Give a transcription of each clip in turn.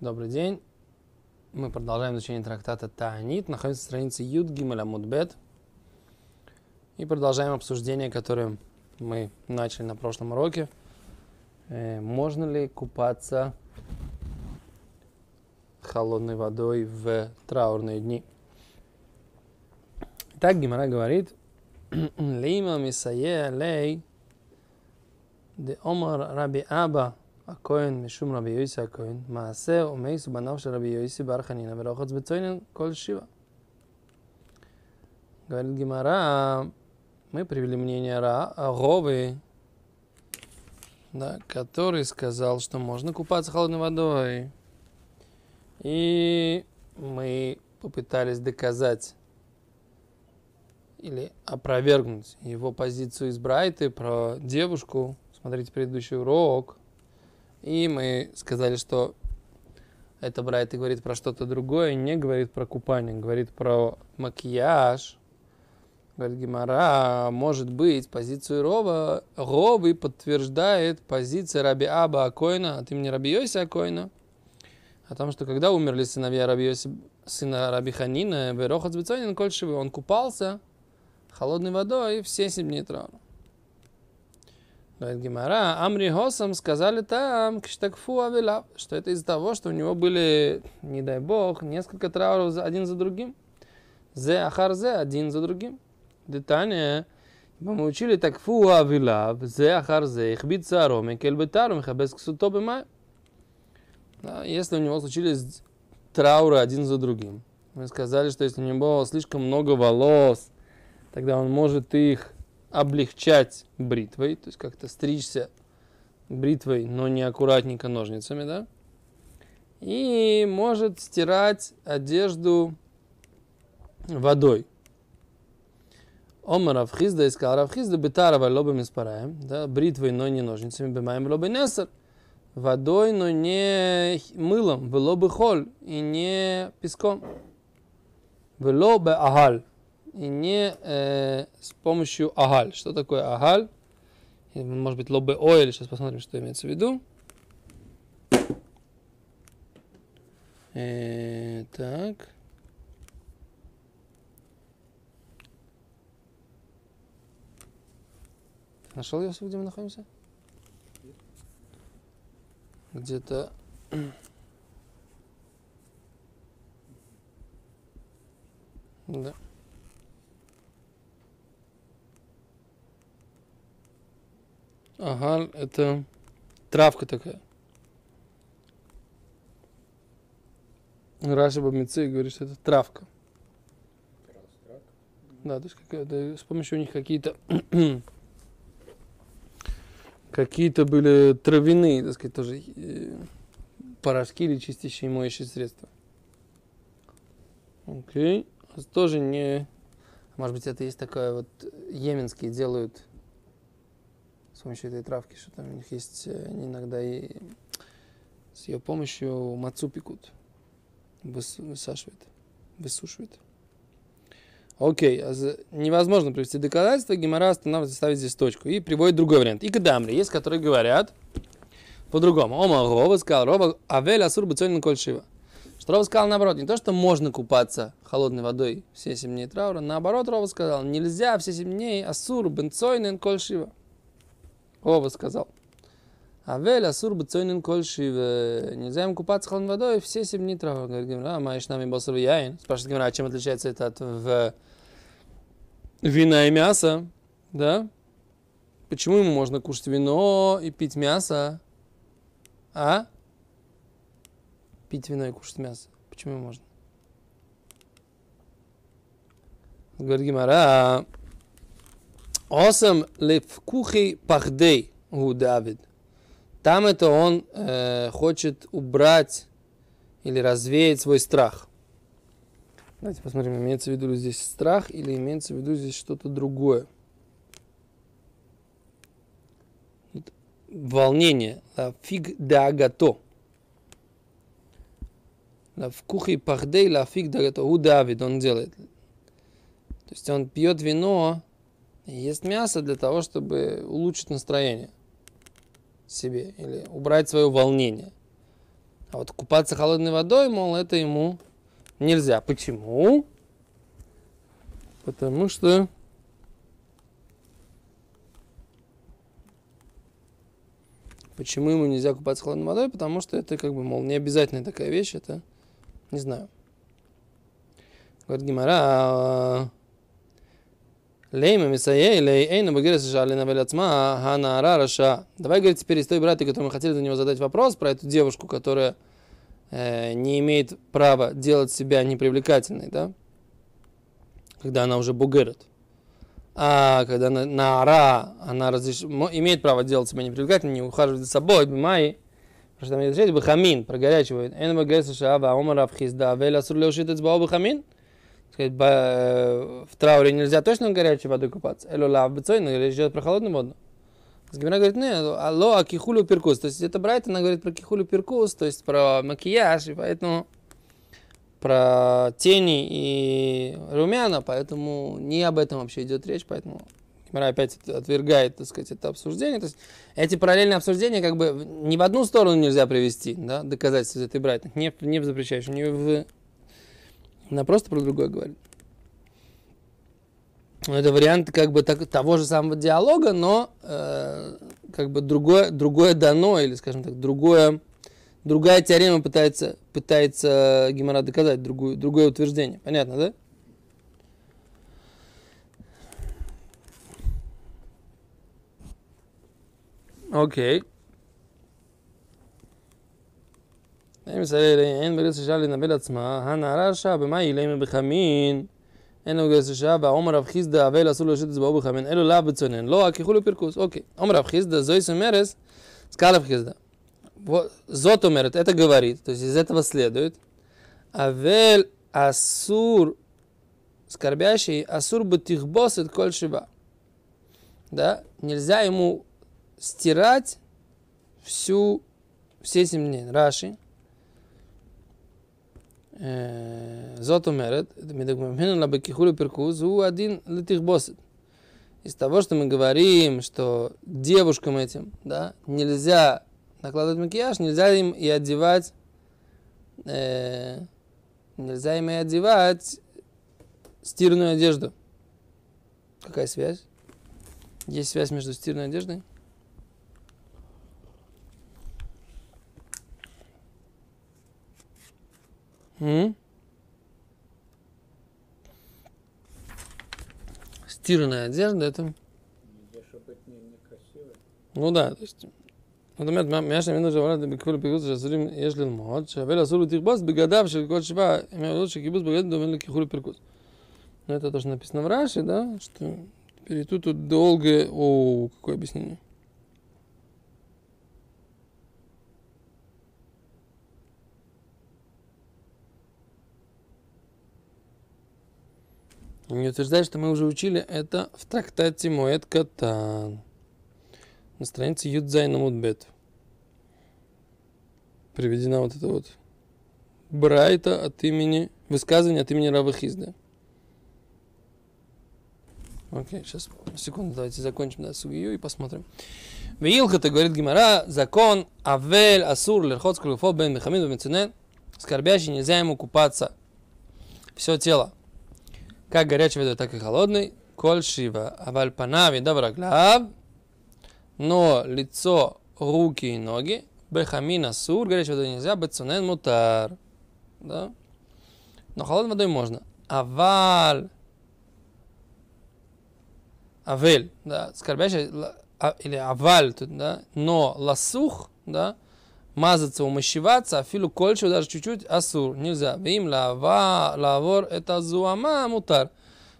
Добрый день. Мы продолжаем изучение трактата Таанит. Находимся на странице Юд Гималя Мудбет. И продолжаем обсуждение, которое мы начали на прошлом уроке. Э, можно ли купаться холодной водой в траурные дни? Так Гимара говорит, Лима Мисае Лей, де Омар Раби Аба, הכהן משום רבי יוסי הכהן, מעשה ומייס ובניו של רבי יוסי בר חנינא ולוחץ בצוינן כל שיבה. Говорит Гимара, мы привели мнение Ра, Ровы, да, который сказал, что можно купаться холодной водой. И мы попытались доказать или опровергнуть его позицию из Брайты про девушку. Смотрите предыдущий урок. И мы сказали, что это Брайт говорит про что-то другое, не говорит про купание, говорит про макияж. Говорит Гимара, может быть, позицию Рова, Ровы подтверждает позицию Раби Аба Акоина от имени Раби Йоси Акоина, о том, что когда умерли сыновья Раби Йоси, сына Раби Ханина, Верохат Бецонин, Кольшевы, он купался холодной водой все семь дней траура. Говорит Гимара, Амри Хосам сказали там, кштакфу авила, что это из-за того, что у него были, не дай бог, несколько трауров один за другим. Зе ахар зе, один за другим. Детание, мы учили такфу авила, зе ахар зе, их бит царом, и кельбетаром, хабес ксуто. Если у него случились трауры один за другим, мы сказали, что если у него слишком много волос, тогда он может их облегчать бритвой, то есть как-то стричься бритвой, но не аккуратненько ножницами, да? И может стирать одежду водой. Омар Равхизда искал Равхизда бетарова лобами спараем, да, бритвой, но не ножницами, бемаем лобы несер, водой, но не мылом, было бы холь и не песком. Вело бы агаль, и не э, с помощью агаль. Что такое агаль? Может быть, лобе оэль. Сейчас посмотрим, что имеется в виду. Э, так. Нашел Йосиф, где мы находимся? Где-то... Да. Ага, это травка такая. Раша Бабмицы говорит, что это травка. Да, то есть какая-то, с помощью них какие-то какие-то были травяные, так сказать, тоже э, порошки или чистящие моющие средства. Окей. Okay. Тоже не... Может быть, это есть такое вот... Йеменские делают с помощью этой травки, что там у них есть э, иногда и с ее помощью мацу пекут, высашивают, высушивают. Окей, okay. невозможно привести доказательства, Гимара останавливается, ставит здесь точку и приводит другой вариант. И кадамри, есть, которые говорят по-другому. Ома Рова сказал, Рова Авель Асур Бецонин Кольшива. Что Рова сказал наоборот, не то, что можно купаться холодной водой все 7 дней траура, наоборот, Рова сказал, нельзя все 7 дней Асур Бенцойнен Кольшива. Ова сказал. Авель асур бцойнин кольши, нельзя им купаться холодной водой все семь дней трава. Говорит Гимра, а маешь нами босса яин. Спрашивает Гимра, а чем отличается это от в... вина и мяса? Да? Почему ему можно кушать вино и пить мясо? А? Пить вино и кушать мясо. Почему можно? Говорит Гимара, Осам левкухи пахдей у Давид. Там это он э, хочет убрать или развеять свой страх. Давайте посмотрим, имеется в виду здесь страх или имеется в виду здесь что-то другое. Волнение. Фиг дагато. В кухе пахдей ла фиг дагато. У Давид он делает. То есть он пьет вино ест мясо для того, чтобы улучшить настроение себе или убрать свое волнение. А вот купаться холодной водой, мол, это ему нельзя. Почему? Потому что Почему ему нельзя купаться холодной водой? Потому что это, как бы, мол, не обязательная такая вещь, это, не знаю. Говорит Гимара, Лейма Мисае, Лей Эйна Багирас Шалина Веляцма, Хана Рараша. Давай, говорит, теперь из той браты, мы хотели за него задать вопрос, про эту девушку, которая э, не имеет права делать себя непривлекательной, да? Когда она уже бугерет. А когда на, на ара она разреш... имеет право делать себя непривлекательной, не ухаживать за собой, бимай, потому что там есть бахамин, про горячего. Эйна Багирас Шава, Омар Авхизда, Веля Сурлеушитец сказать, э, в трауре нельзя точно горячей водой купаться. Эло лав бецой, но речь идет про холодную воду. Гимера говорит, не, алло, а кихулю перкус. То есть это Брайт, она говорит про кихулю перкус, то есть про макияж, и поэтому про тени и румяна, поэтому не об этом вообще идет речь, поэтому Гимера опять отвергает, так сказать, это обсуждение. То есть эти параллельные обсуждения как бы ни в одну сторону нельзя привести, да, доказательства этой Брайта, не, не в запрещающую, не в она просто про другое говорит. Это вариант как бы так, того же самого диалога, но э, как бы другое, другое дано, или, скажем так, другое, другая теорема пытается, пытается Гимара доказать, другую, другое утверждение. Понятно, да? Окей. Okay. אין מסלל, אין בגרס אישה לנבל עצמה, הנערה רשע, במה ילה בחמין? אין לו בגרס אישה, ועומר רב חיסדא, אבל אסור להושיט אצבעו בחמין, אלו לאו בצונן, לא הכיחו לפרקוס, אוקיי. עומר רב חיסדא, זוהי סמרס, сказал רב חיסדא. זאת אומרת, это говорит, то есть из этого следует, אבל אסור, скорбящий, אסור בתכבוסת כל שבעה. Да, нельзя ему стирать всю, все семь дней. Раши, זאת אומרת, מדגמנו לבקיחול ופרקוז, הוא הדין לתכבוסת. Из того, что мы говорим, что девушкам этим да, нельзя накладывать макияж, нельзя им и одевать, э, нельзя им и одевать стирную одежду. Какая связь? Есть связь между стирной одеждой? М? Стиранная одежда это... Ну да, то есть... זאת אומרת, מה שמנו שעברת בכפול הפירוץ של אסורים יש ללמוד, שווה לאסור לתכבוס בגדיו של כל שבעה, הם יודעות שקיבוץ בגד דומה לכיחול הפירקוס. Но это тоже написано в Раши, да, что перейду тут долго... О, какое объяснение. Не утверждает, что мы уже учили это в трактате Моэт Катан. На странице Юдзайна Мудбет. Приведена вот эта вот Брайта от имени, высказывание от имени Рава Хизда. Окей, сейчас, секунду, давайте закончим да, сугию и посмотрим. Вилхата, говорит Гимара, закон Авель Асур Лерхот Скрулфо Бен Мехамид Бен Скорбящий нельзя ему купаться все тело как горячей водой, так и холодной. Коль шива, панави. Доброглав, но лицо, руки и ноги, бехамина сур, горячей водой нельзя, бецунен мутар. Да? Но холодной водой можно. Аваль, авель, да, скорбящий, а, или аваль, да, но ласух, да, мазаться, умощеваться, афилу кольчу, даже чуть-чуть, асур, нельзя. Им лава, лавор, это зуама мутар.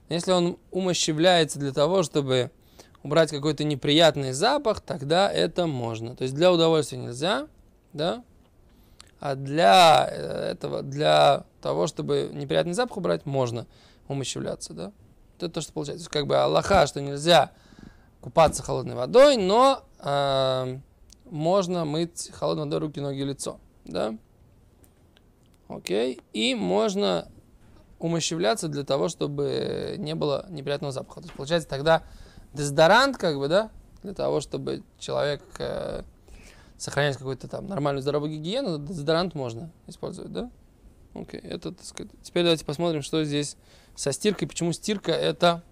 Если он умощевляется для того, чтобы убрать какой-то неприятный запах, тогда это можно. То есть для удовольствия нельзя, да, а для этого, для того, чтобы неприятный запах убрать, можно умощевляться, да. Это то, что получается. То есть, как бы Аллаха, что нельзя купаться холодной водой, но э, можно мыть холодной водой руки, ноги, лицо. Да? Окей. И можно умощевляться для того, чтобы не было неприятного запаха. То есть, получается, тогда дезодорант, как бы, да, для того, чтобы человек э, сохранять какую-то там нормальную здоровую гигиену, дезодорант можно использовать, да? Окей, это, так сказать. Теперь давайте посмотрим, что здесь со стиркой, почему стирка это,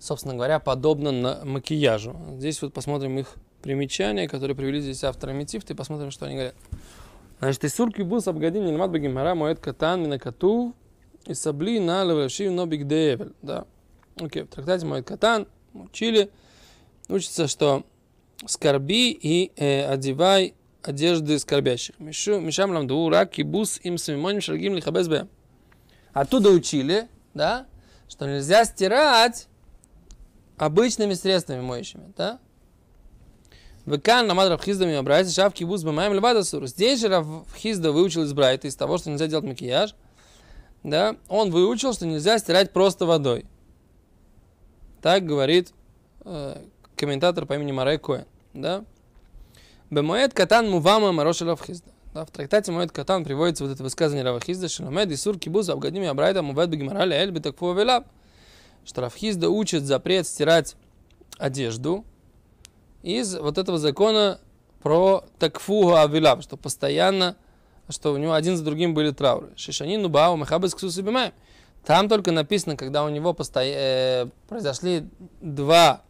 собственно говоря, подобно на макияжу. Здесь вот посмотрим их примечания, которые привели здесь авторы Метифта, и посмотрим, что они говорят. Значит, Исур кибус абгадим нильмат багимара моет катан минакату и сабли на левешив но бигдевель. Да. Окей, в трактате моет катан учили, учится, что скорби и э, одевай одежды скорбящих. Мишу, мишам ламду рак кибус им самимоним шаргим лихабез бе. Оттуда учили, да, что нельзя стирать обычными средствами моющими, да? Векан ламад Равхизда ми Абрайта шав кибус бамаем лебадасур. Здесь же Равхизда выучил из Брайта, из того, что нельзя делать макияж, да, он выучил, что нельзя стирать просто водой. Так говорит э, комментатор по имени Марей Коэн, да. Бемоэд катан мувама мароша Равхизда. Да, в трактате Моэд Катан приводится вот это высказывание Равхизда, что Ламед Исур Кибуз Абгадими Абрайда Мувед Бегимара Эль Бетакфу Велаб. Что Равхизда учит запрет стирать одежду, из вот этого закона про такфугу авилав, что постоянно, что у него один за другим были трауры. Шишанин нубау махабес ксусы Там только написано, когда у него посто... э, произошли два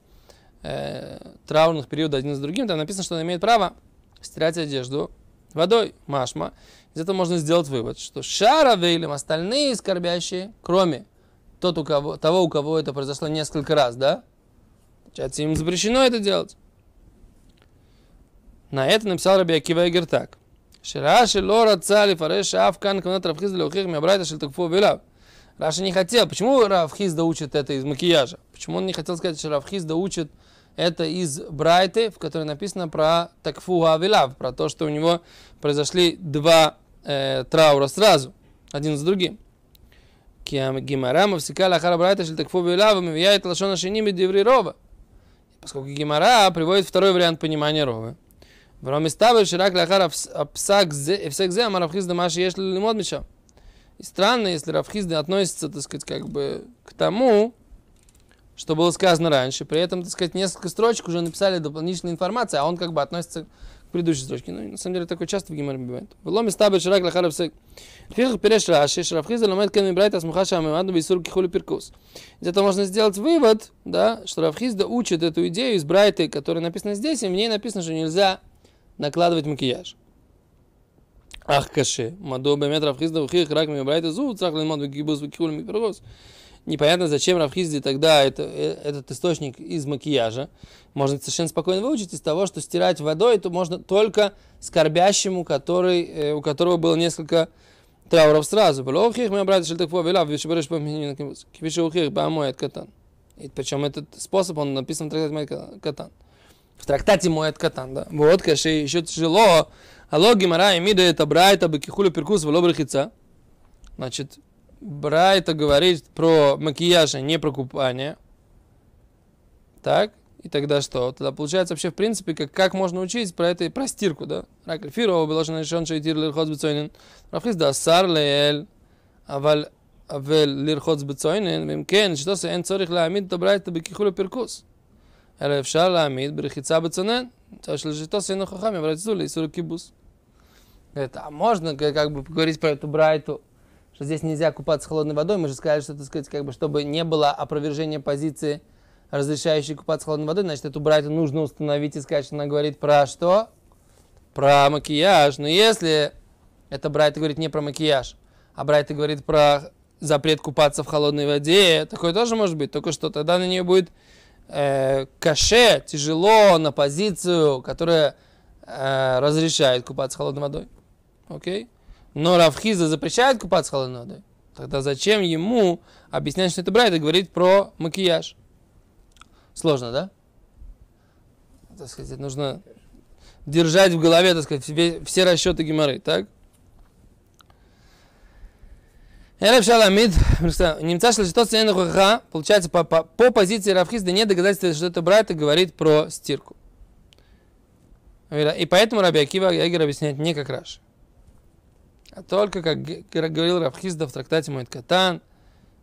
э, траурных периода один за другим, там написано, что он имеет право стирать одежду водой, машма. Из этого можно сделать вывод, что шара вейлем, остальные скорбящие, кроме тот, у кого, того, у кого это произошло несколько раз, да? Получается, им запрещено это делать. На это написал Раби Акива Эгер так. Шираши лора цали фареш авкан канат Равхизда леухих миабрайта шельтакфу вилав. Раша не хотел. Почему Равхизда учит это из макияжа? Почему он не хотел сказать, что Равхизда учит это из Брайты, в которой написано про такфу авилав, про то, что у него произошли два э, траура сразу, один за другим. Гимара мавсика лахара брайта шель такфу авилав, мивияет лашона шиними диври рова. Поскольку Гимара приводит второй вариант понимания ровы. ולא מסתבר שרק לאחר הפסק זה, הפסק זה אמר רב חיסדא מה שיש ללמוד משם. И странно, если Равхизда относится, так сказать, как бы к тому, что было сказано раньше. При этом, так сказать, несколько строчек уже написали дополнительную информацию, а он как бы относится к предыдущей строчке. Ну, на самом деле, такое часто в Гимаре бывает. Было места беширак лахар псек. Фих переш раши, шрафхиза ломает кен мибрайт асмухаша амимаду бисур кихули перкус. Из этого можно сделать вывод, да, что Равхизда учит эту идею из Брайты, которая написана здесь, и в ней написано, что нельзя накладывать макияж. Ах, каше. Мадо бемет Равхизда ухих рак ми брайта зу, црах лимон гибус векихул микрогос. Непонятно, зачем Равхизде тогда это, э, этот источник из макияжа. Можно совершенно спокойно выучить из того, что стирать водой это можно только скорбящему, который, э, у которого было несколько трауров сразу. Причем этот способ, он написан в трактате Катан в трактате Моэт Катан, да. Вот, каши, еще тяжело. Алло, Гимара, Эмида, это Брайта, Бакихуля, Перкус, Валобрахица. Значит, Брайта говорит про макияж, а не про купание. Так, и тогда что? Тогда получается вообще, в принципе, как, как можно учить про это, про стирку, да? Рак Фирова был должен решен, бецойнин. Рафхиз, да, сар леэль, авал авел лирхот бецойнин, вимкен, что эн цорих ламид добрайта бекихуля перкус. אלא אפשר להעמיד ברחיצה בצונן. Шлежито сыну хахами обратиться Исуру кибус. Это, а можно как бы поговорить про эту брайту, что здесь нельзя купаться холодной водой? Мы же сказали, что, так сказать, как бы, чтобы не было опровержения позиции, разрешающей купаться холодной водой, значит, эту брайту нужно установить и сказать, что она говорит про что? Про макияж. Но если эта брайта говорит не про макияж, а брайта говорит про запрет купаться в холодной воде, такое тоже может быть, только что тогда на нее будет э, каше, тяжело на позицию, которая э, разрешает купаться холодной водой. Окей? Но Равхиза запрещает купаться холодной водой. Тогда зачем ему объяснять, что это Брайда говорит про макияж? Сложно, да? Так сказать, нужно держать в голове, так сказать, все, все расчеты геморрой, так? Элев Шаламид, немца ситуация не хухаха, получается, по, по, по позиции Равхизда нет доказательства, что это брат и говорит про стирку. И поэтому Раби Акива Ягер объясняет не как Раш. А только, как говорил Равхизда в трактате Моет Катан,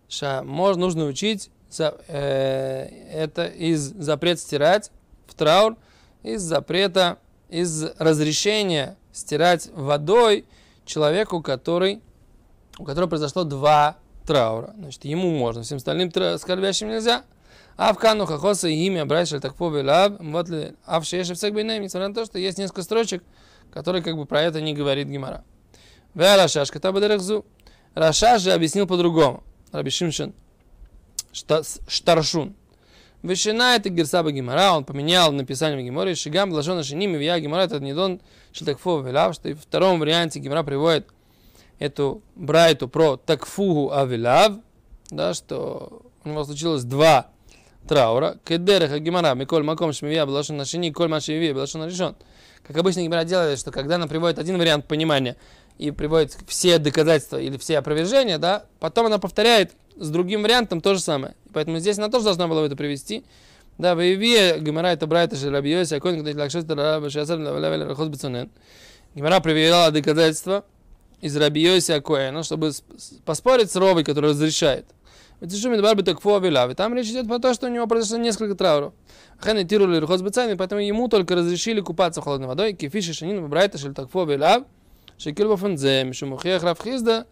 что можно, нужно учить за, э, это из запрет стирать в траур из запрета, из разрешения стирать водой человеку, который, у которого произошло два траура. Значит, ему можно, всем остальным скорбящим нельзя. А в кану хахоса и имя брайшель так повелаб, вот ли, а в шеше всех бейнем, несмотря на то, что есть несколько строчек, которые как бы про это не говорит Гимара. Вя Рашаш, катаба дерехзу. Рашаш же объяснил по-другому. Раби Шимшин Штаршун. Вешина это Герсаба Гимара, он поменял написание в Гиморе, Шигам, Лашона Шиним, и я Гимара, это не дон Шилтакфу Велав, что и в втором варианте Гимара приводит эту брайту про Такфугу Авилав, да, что у него случилось два траура. Кедереха Гимара, Миколь Маком Шмивия, Блашон Шини, Коль Машивия, Блашон Решон. Как обычно Гимара делает, что когда она приводит один вариант понимания и приводит все доказательства или все опровержения, да, потом она повторяет с другим вариантом то же самое. Поэтому здесь она тоже должна была это привести. Да, в Иве Гимара это брайта же Рабиоси, а конь, когда лакшет Раба Шасар Лавеле Рахос Бецунен. Гимара привела доказательства из Рабиоси Акоэна, чтобы поспорить с Ровой, который разрешает. Там речь идет про то, что у него произошло несколько трауров. Ханы тирули Бецайми, поэтому ему только разрешили купаться холодной водой. Кефиши Шанин Брайта Шельтакфу Авилав. Шекил Бафанзем, Шумухех Равхизда.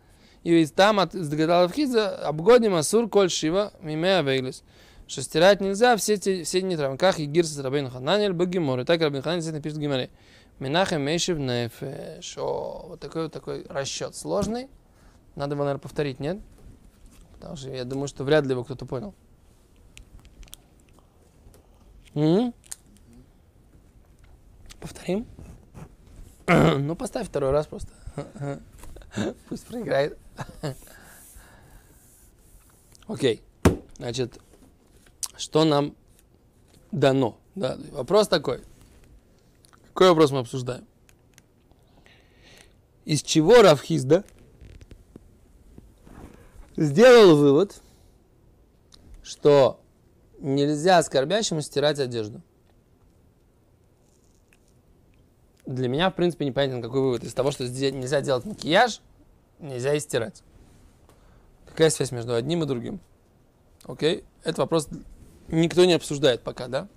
И там от догадал Равхизда обгодим Асур Коль Шива Мимея Вейлис что стирать нельзя все эти, все эти травмы. Как и гирс Рабейн Хананель Багимор. И так Рабейн Хананель здесь напишет в Гимаре. Минахем Мейшев Нефеш. О, вот такой вот такой расчет сложный. Надо его, наверное, повторить, нет? Потому что я думаю, что вряд ли его кто-то понял. М-м? Повторим? ну, поставь второй раз просто. Пусть проиграет. Окей. Значит, что нам дано. Да, вопрос такой. Какой вопрос мы обсуждаем? Из чего Равхизда сделал вывод, что нельзя скорбящему стирать одежду. Для меня, в принципе, непонятен какой вывод. Из того, что нельзя делать макияж, нельзя и стирать. Какая связь между одним и другим? Окей? Это вопрос никто не обсуждает пока, да?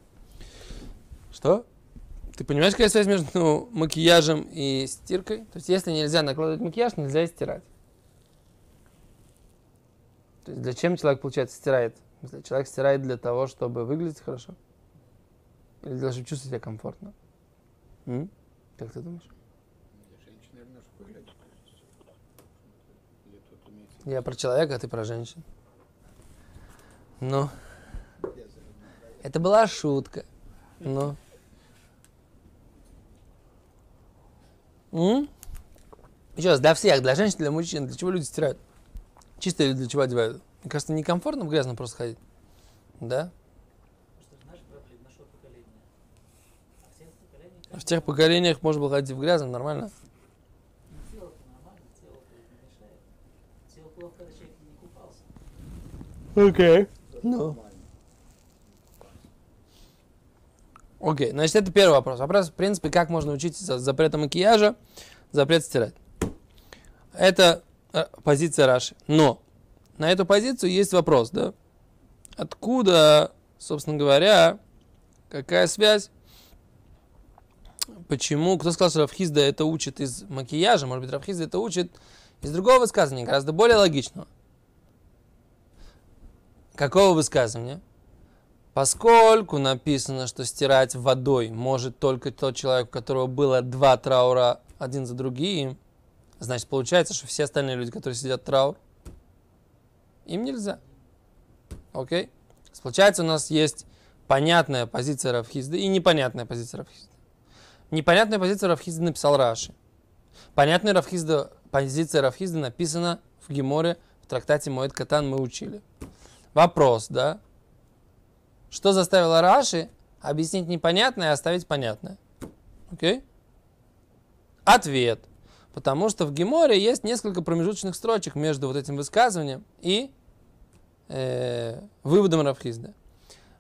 Что? Ты понимаешь, какая связь между макияжем и стиркой? То есть, если нельзя накладывать макияж, нельзя и стирать. То есть, зачем человек, получается, стирает? Человек стирает для того, чтобы выглядеть хорошо? Или для того, чтобы чувствовать себя комфортно? М? Как ты думаешь? Я про человека, а ты про женщин. Ну. Это была шутка. Ну. М? Еще раз, для всех, для женщин, для мужчин, для чего люди стирают? Чисто или для чего одевают? Мне кажется, некомфортно в грязном просто ходить. Да? В тех поколениях можно было ходить в грязном, нормально. Окей. Okay. Ну. Окей, значит, это первый вопрос. Вопрос, в принципе, как можно учиться запрета макияжа, запрет стирать. Это э, позиция Раши. Но на эту позицию есть вопрос, да? Откуда, собственно говоря, какая связь? Почему? Кто сказал, что Рафхизда это учит из макияжа? Может быть, Рафхизда это учит из другого высказывания, гораздо более логичного. Какого высказывания? Поскольку написано, что стирать водой может только тот человек, у которого было два траура один за другим, значит, получается, что все остальные люди, которые сидят траур, им нельзя. Окей? Получается, у нас есть понятная позиция Равхизда и непонятная позиция Равхизда. Непонятная позиция Равхизда написал Раши. Понятная Равхизда, позиция Равхизда написана в Геморе, в трактате Моэд Катан мы учили. Вопрос, да? Что заставило Раши объяснить непонятное и оставить понятное? Окей? Ответ. Потому что в Геморе есть несколько промежуточных строчек между вот этим высказыванием и э, выводом Равхизда.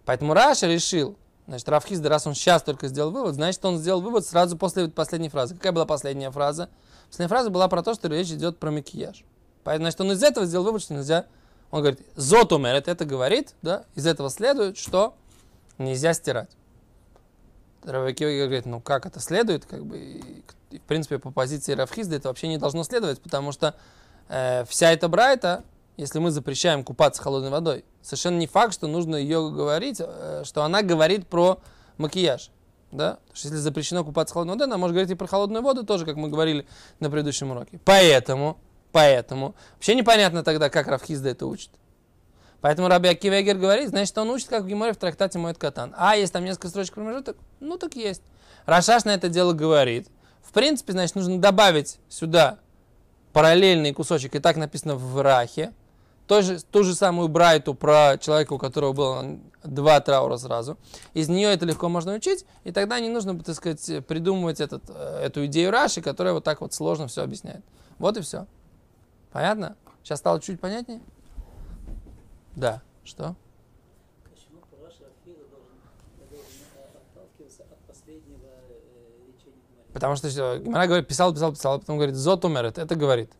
Поэтому Раша решил, значит, Равхизда, раз он сейчас только сделал вывод, значит, он сделал вывод сразу после последней фразы. Какая была последняя фраза? Последняя фраза была про то, что речь идет про макияж. Поэтому, значит, он из этого сделал вывод, что нельзя он говорит, зотумер, это, это говорит, да, из этого следует, что нельзя стирать. Равакива говорит, ну как это следует, как бы, и, в принципе, по позиции Равхизда это вообще не должно следовать, потому что э, вся эта брайта, если мы запрещаем купаться холодной водой, совершенно не факт, что нужно ее говорить, э, что она говорит про макияж. Да? Потому что если запрещено купаться холодной водой, она может говорить и про холодную воду, тоже, как мы говорили на предыдущем уроке. Поэтому, поэтому, вообще непонятно тогда, как Равхизда это учит. Поэтому Раби Акивегер говорит, значит, он учит, как в Геморе в трактате Моет Катан. А, есть там несколько строчек промежуток? Ну, так есть. Рашаш на это дело говорит. В принципе, значит, нужно добавить сюда параллельный кусочек, и так написано в Рахе. То же, ту же самую Брайту про человека, у которого было два траура сразу. Из нее это легко можно учить, и тогда не нужно, так сказать, придумывать этот, э, эту идею Раши, которая вот так вот сложно все объясняет. Вот и все. Понятно? Сейчас стало чуть понятнее? Да. Что? Почему Пураш Рафила должен, должен отталкиваться от последнего э, речения Гмари? Потому что все, Гимара говорит, писал, писал, писал, а потом говорит, зот умерет, это говорит.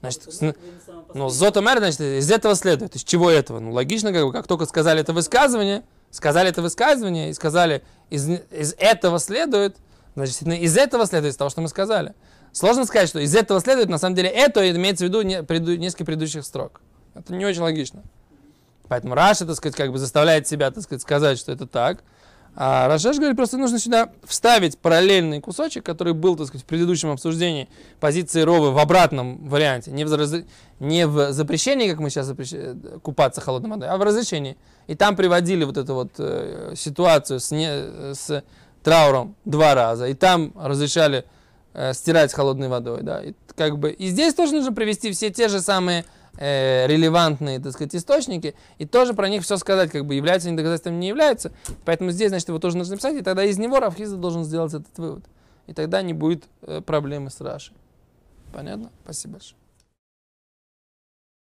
Значит, Вот с- ну, последнем- зот умерет, значит, из этого следует. Из чего этого? Ну, логично, как бы, как только сказали это высказывание, сказали это высказывание и сказали, из, из этого следует, значит, из этого следует, из того, что мы сказали. Сложно сказать, что из этого следует, на самом деле, это имеется в виду не, преду- несколько предыдущих строк. Это не очень логично. Поэтому Раша, так сказать, как бы заставляет себя, так сказать, сказать, что это так. А Рашаш говорит, просто нужно сюда вставить параллельный кусочек, который был, так сказать, в предыдущем обсуждении позиции Ровы в обратном варианте. Не в, раз- не в запрещении, как мы сейчас запрещ- купаться холодной водой, а в разрешении. И там приводили вот эту вот э, ситуацию с, не, с трауром два раза. И там разрешали э, стирать холодной водой. Да? И, как бы, и здесь тоже нужно привести все те же самые э, релевантные, так сказать, источники, и тоже про них все сказать, как бы являются они доказательствами, не являются. Поэтому здесь, значит, его тоже нужно написать, и тогда из него Рафхиза должен сделать этот вывод. И тогда не будет э, проблемы с Рашей. Понятно? Спасибо большое.